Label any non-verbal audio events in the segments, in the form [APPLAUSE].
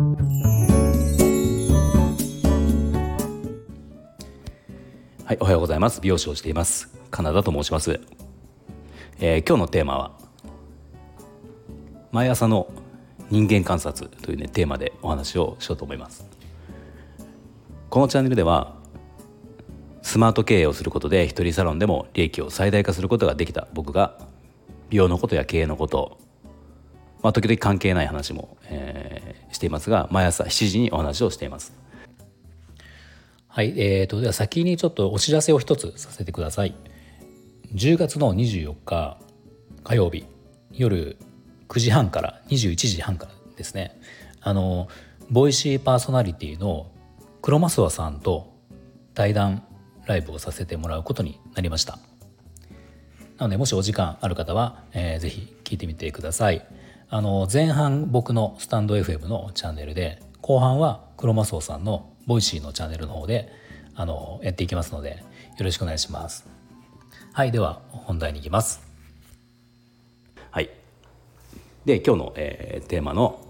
はい、おはようございます。美容師をしています。カナダと申します、えー、今日のテーマは毎朝の人間観察というねテーマでお話をしようと思います。このチャンネルではスマート経営をすることで一人サロンでも利益を最大化することができた僕が美容のことや経営のことまあ、時々関係ない話も、えー、していますが毎朝7時にお話をしています。はいえーと、では先にちょっとお知らせを一つさせてください。10月の24日火曜日夜9時半から21時半からですね。あのボイシーパーソナリティのクロマスワさんと対談ライブをさせてもらうことになりました。なのでもしお時間ある方は、えー、ぜひ聞いてみてください。あの前半僕のスタンド FM のチャンネルで後半はクロマソーさんのボイシーのチャンネルの方であのやっていきますのでよろしくお願いします。はい。では本題に行きます。はい。で今日の、えー、テーマの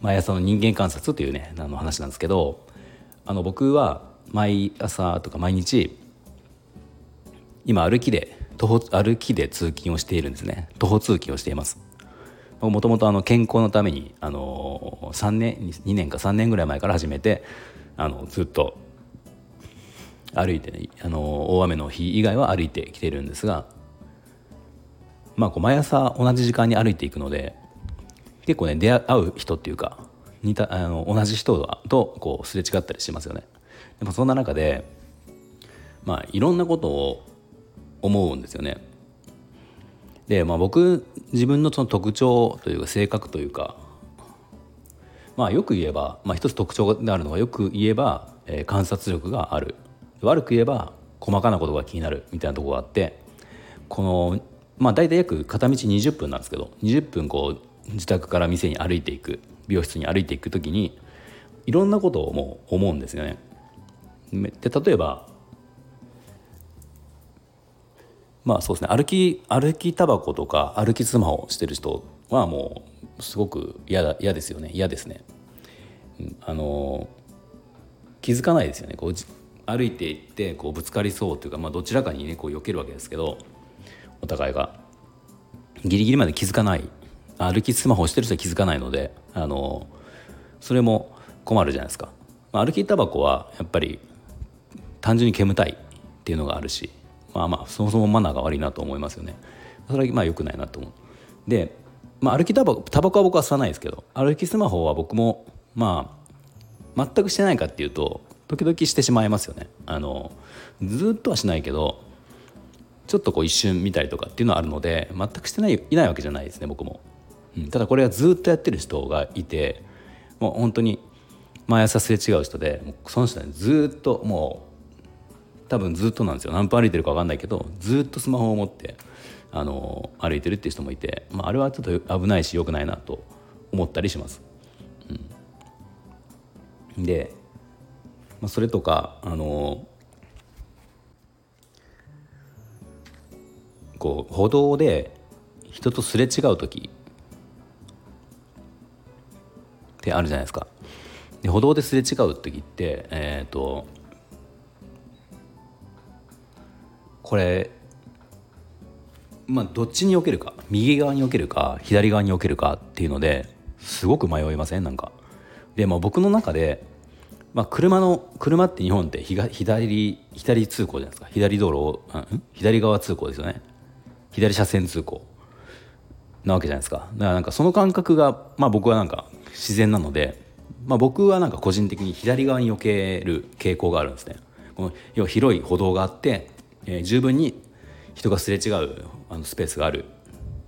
毎朝の人間観察というねあの話なんですけどあの僕は毎朝とか毎日今歩きで徒歩歩きで通勤をしているんですね。徒歩通勤をしています。もともと健康のためにあの3年2年か3年ぐらい前から始めてあのずっと歩いて、ね、あの大雨の日以外は歩いてきてるんですが、まあ、こう毎朝同じ時間に歩いていくので結構ね出会う人っていうか似たあの同じ人とこうすれ違ったりしますよね。でもそんな中でまあいろんなことを思うんですよね。で、まあ、僕自分のその特徴というか性格というかまあよく言えば、まあ、一つ特徴であるのはよく言えば、えー、観察力がある。悪く言えば細かなことが気になる。みたいなところがあってこのまあ大体約片道20分なんですけど20分こう自宅から店に歩いていく。美容室に歩いていく時にいろんなことをもう思うんですよね。で例えばまあそうですね。歩き歩きタバコとか歩きスマホしてる人はもうすごく嫌だ嫌ですよね。嫌ですね。うんあの気づかないですよね。こう歩いていってこうぶつかりそうというか、まあ、どちらかにねこう避けるわけですけどお互いが。ギリギリまで気づかない。歩きスマホをしてる人は気づかないのであのそれも困るじゃないですか、ま、歩きタバコはやっぱり単純に煙たいっていうのがあるしまあまあそもそもマナーが悪いなと思いますよね。それはまあ良くないなと思う。で、まあ、歩きタバコタバコは僕は吸わないですけど歩きスマホは僕もまあ全くしてないかっていうと時々してしまいますよね。あのずっとはしないけどちょっとこう一瞬見たりとかっていうのはあるので全くしてないいないわけじゃないですね僕も、うん、ただこれはずっとやってる人がいてもう本当に毎朝すれ違う人でその人はずっともう多分ずっとなんですよ何分歩いてるか分かんないけどずっとスマホを持ってあの歩いてるっていう人もいて、まあ、あれはちょっと危ないし良くないなと思ったりします。うん、で、まあ、それとかあのこう歩道で人とすれ違う時ってあるじゃないですか。で歩道ですれ違う時って、えーとこれまあどっちに避けるか右側に避けるか左側に避けるかっていうのですごく迷いません？なんか。でも僕の中で、まあ、車の車って日本って左左通行じゃないですか。左道路を左側通行ですよね。左車線通行。なわけじゃないですか。だからなんかその感覚が、まあ、僕はなんか自然なので、まあ、僕はなんか個人的に左側に避ける傾向があるんですね。この要は広い歩道があってえー、十分に人がすれ違うあのスペースがある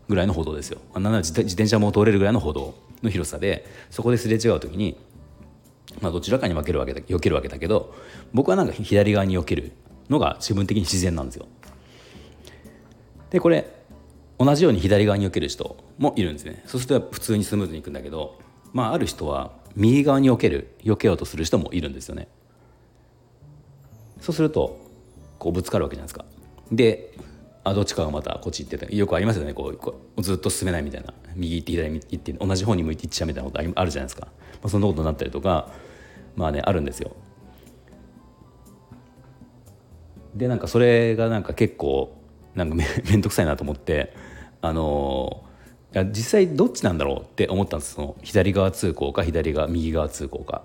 ぐらいの歩道ですよなんなら自転車も通れるぐらいの歩道の広さでそこですれ違う時に、まあ、どちらかに分けるわけだ避けるわけだけど僕はなんか左側に避けるのが自分的に自然なんですよ。でこれ同じように左側に避ける人もいるんですねそうすると普通にスムーズにいくんだけど、まあ、ある人は右側に避ける避けようとする人もいるんですよね。そうするとこうぶつかるわけじゃないですか。であどっちかがまたこっち行ってよくありますよね。こうこうずっと進めないみたいな。右行って左行って同じ方に向いていっちゃうみたいなことあるじゃないですか、まあ、そんなことになったりとかまあねあるんですよ。でなんかそれがなんか結構なんかめ [LAUGHS] 面倒くさいなと思ってあのいや実際どっちなんだろうって思ったんです。その左側通行か左側右側通行か。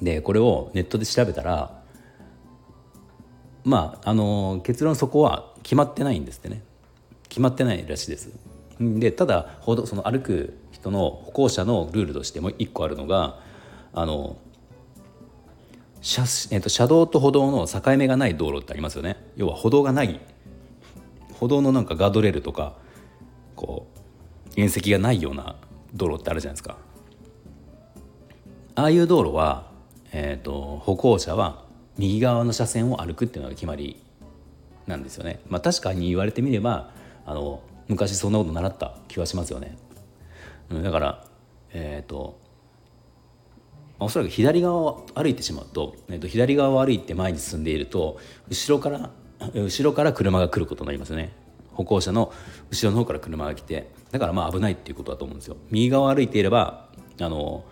でこれをネットで調べたらまああの結論そこは決まってないんですってね。決まってないらしいです。でただ歩道その歩く人の歩行者のルールとしてもう一個あるのがあの車,、えっと、車道と歩道の境目がない道路ってありますよね。要は歩道がない。歩道のなんかガードレールとかこう縁石がないような道路ってあるじゃないですか。ああいう道路は、えーと、歩行者は右側の車線を歩くっていうのが決まりなんですよね。まあ、確かに言われてみればあの昔そんなこと習った気はしますよね。うん、だからえっ、ー、とおそらく左側を歩いてしまうと,、えー、と左側を歩いて前に進んでいると後ろから [LAUGHS] 後ろから車が来ることになりますね歩行者の後ろの方から車が来てだからまあ危ないっていうことだと思うんですよ右側を歩いていればあの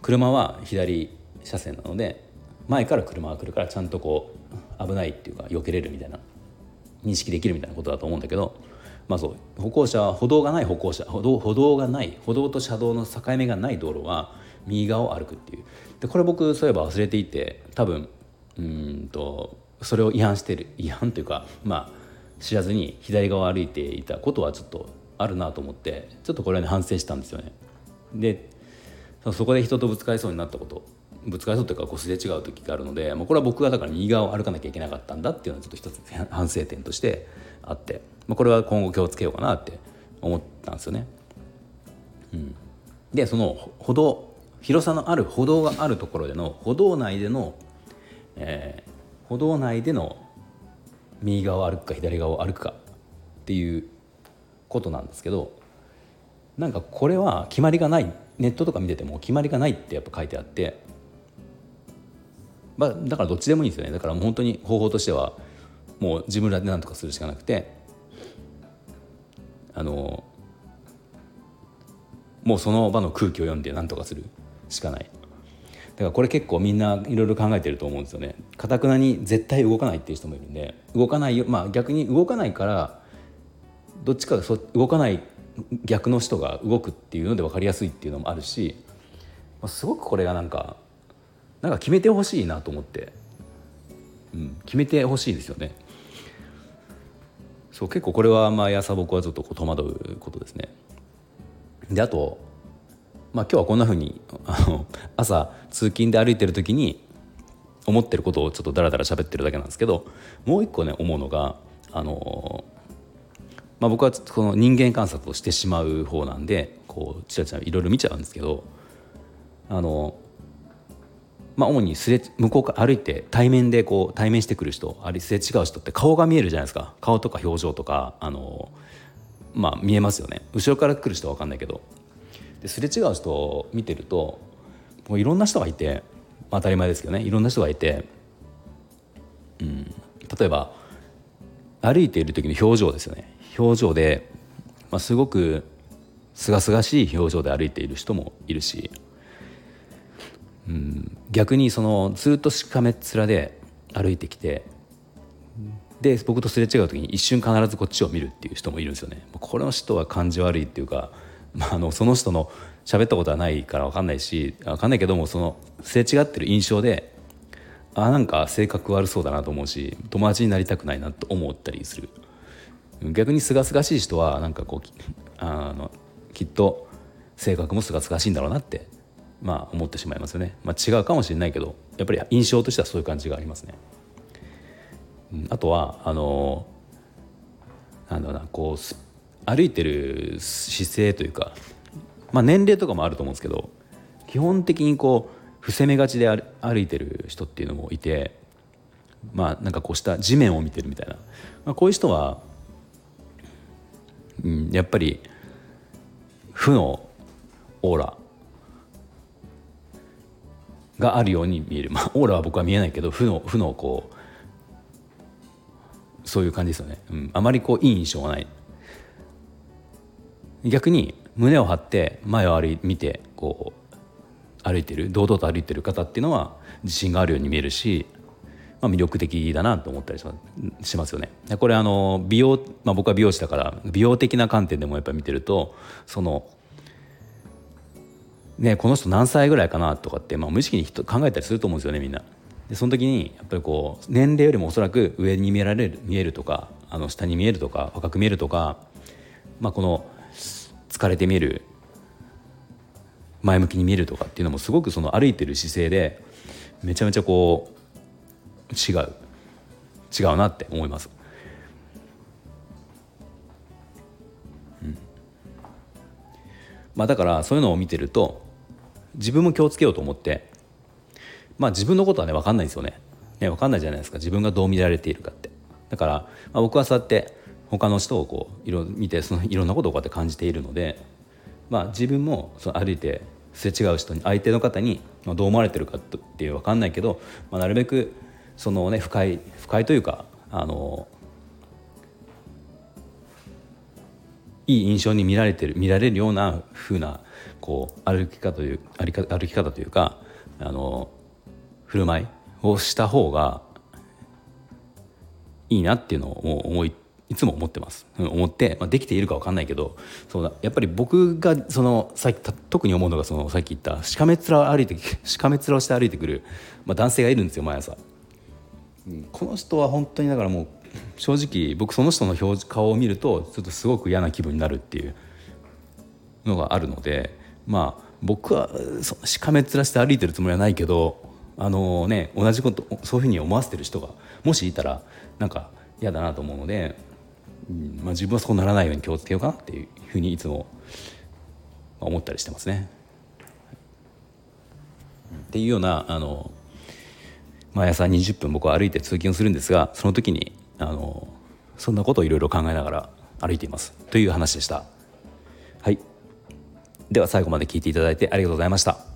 車は左車線なので前から車が来るからちゃんとこう危ないっていうか避けれるみたいな認識できるみたいなことだと思うんだけどまあそう歩行者は歩道がない歩行者歩道歩道がない歩道と車道の境目がない道路は右側を歩くっていうでこれ僕そういえば忘れていて多分うんとそれを違反してる違反というかまあ知らずに左側を歩いていたことはちょっとあるなと思ってちょっとこれはね反省したんですよね。でそこで人とぶつかりそうになったことぶつかりそうというかこうすれ違う時があるので、まあ、これは僕がだから右側を歩かなきゃいけなかったんだっていうのはちょっと一つ反省点としてあって、まあ、これは今後気をつけようかなって思ったんですよね。うん、でその歩道広さのある歩道があるところでの歩道内での、えー、歩道内での右側を歩くか左側を歩くかっていうことなんですけどなんかこれは決まりがないネットとか見てても決まりがないってやっぱ書いてあって、まあ、だからどっちでもいいんですよね。だからもう本当に方法としてはもう自分らで何とかするしかなくてあのもうその場の空気を読んで何とかするしかない。だからこれ結構みんないろいろ考えてると思うんですよね。かたくなに絶対動かないっていう人もいるんで動かないよまあ逆に動かないからどっちかがそ動かない逆の人が動くっていうので分かりやすいっていうのもあるし、まあ、すごくこれがなんかなんか決めてほしいなと思って、うん、決めてほしいですよね。そう結構これは毎朝僕はちょっと戸惑うことですね。であと、まあ、今日はこんなふうにあの朝通勤で歩いてる時に思ってることをちょっとダラダラ喋ってるだけなんですけどもう一個ね思うのがあのまあ、僕はこの人間観察をしてしまう方なんでこうちらちらいろいろ見ちゃうんですけどあの、まあ、主にすれ向こうから歩いて対面でこう対面してくる人あるいはすれ違う人って顔が見えるじゃないですか。顔とか表情とかあの、まあ、見えますよね。後ろから来る人は分かんないけど。ですれ違う人を見てるともういろんな人がいて、まあ、当たり前ですけどね。いろんな人がいて、うん、例えば歩いている時の表情ですよね。表情で、まあ、すごく清々しい表情で歩いている人もいるし、うん、逆にそのずっとしかめっ面で歩いてきてで僕とすれ違う時に一瞬必ずこっちを見るっていう人もいるんですよね。これの人は感じ悪いっていうか、まあ、あのその人の喋ったことはないから分かんないし分かんないけどもそのすれ違ってる印象であなんか性格悪そうだなと思うし友達になりたくないなと思ったりする。逆にすがすがしい人はなんかこうあのきっと性格もすがすがしいんだろうなってまあ思ってしまいますよね、まあ、違うかもしれないけどやっぱり印象としてはそういう感じがありますね。あとはあのなんだろうなこう歩いてる姿勢というか、まあ、年齢とかもあると思うんですけど基本的にこう伏せ目がちで歩いてる人っていうのもいてまあなんかこうした地面を見てるみたいな、まあ、こういう人はうん、やっぱり負のオーラがあるように見える、まあ、オーラは僕は見えないけど負の負のこうそういう感じですよね、うん、あまりこういい印象がない。逆に胸を張って前を歩い見てこう歩いてる堂々と歩いてる方っていうのは自信があるように見えるし、まあ、魅力的だなと思ったりしますよね。これあの美容、まあ、僕は美容師だから美容的な観点でもやっぱり見てるとそのねこの人何歳ぐらいかなとかって、まあ、無意識に考えたりすると思うんですよねみんな。でその時にやっぱりこう年齢よりもおそらく上に見えられる見えるとかあの下に見えるとか若く見えるとか、まあ、この疲れて見える前向きに見えるとかっていうのもすごくその歩いてる姿勢でめちゃめちゃこう違う違うなって思います。うんまあ、だからそういうのを見てると自分も気をつけようと思ってまあ自分のことはね分かんないんですよね。ね分かんないじゃないですか。自分がどう見られているかって。だから、まあ、僕はそうやって他の人をこういろ見てそのいろんなことをこうやって感じているので、まあ、自分もその歩いてすれ違う人に相手の方にどう思われてるかっていう分かんないけど、まあ、なるべくそのね不快不快というかあのいい印象に見られてる見られるような風なこう歩き方という歩き方というかあの振る舞いをした方がいいなっていうのを思いいつも思ってます、思って、まあ、できているか分かんないけどそうだやっぱり僕がそのさっき特に思うのがそのさっき言ったしかめ面を歩いてしかめ面をして歩いてくる、まあ、男性がいるんですよ毎朝、うん、この人は本当にだからもう正直僕その人の表顔を見るとちょっとすごく嫌な気分になるっていうのがあるのでまあ僕はそしかめっ面して歩いてるつもりはないけどあのね同じことそういうふうに思わせてる人がもしいたらなんか嫌だなと思うのでまあ、自分はそうならないように気をつけようかなっていうふうにいつも思ったりしてますね。っていうようなあの毎朝20分僕は歩いて通勤をするんですがその時にあのそんなことをいろいろ考えながら歩いていますという話でした。はい、では最後まで聞いていただいてありがとうございました。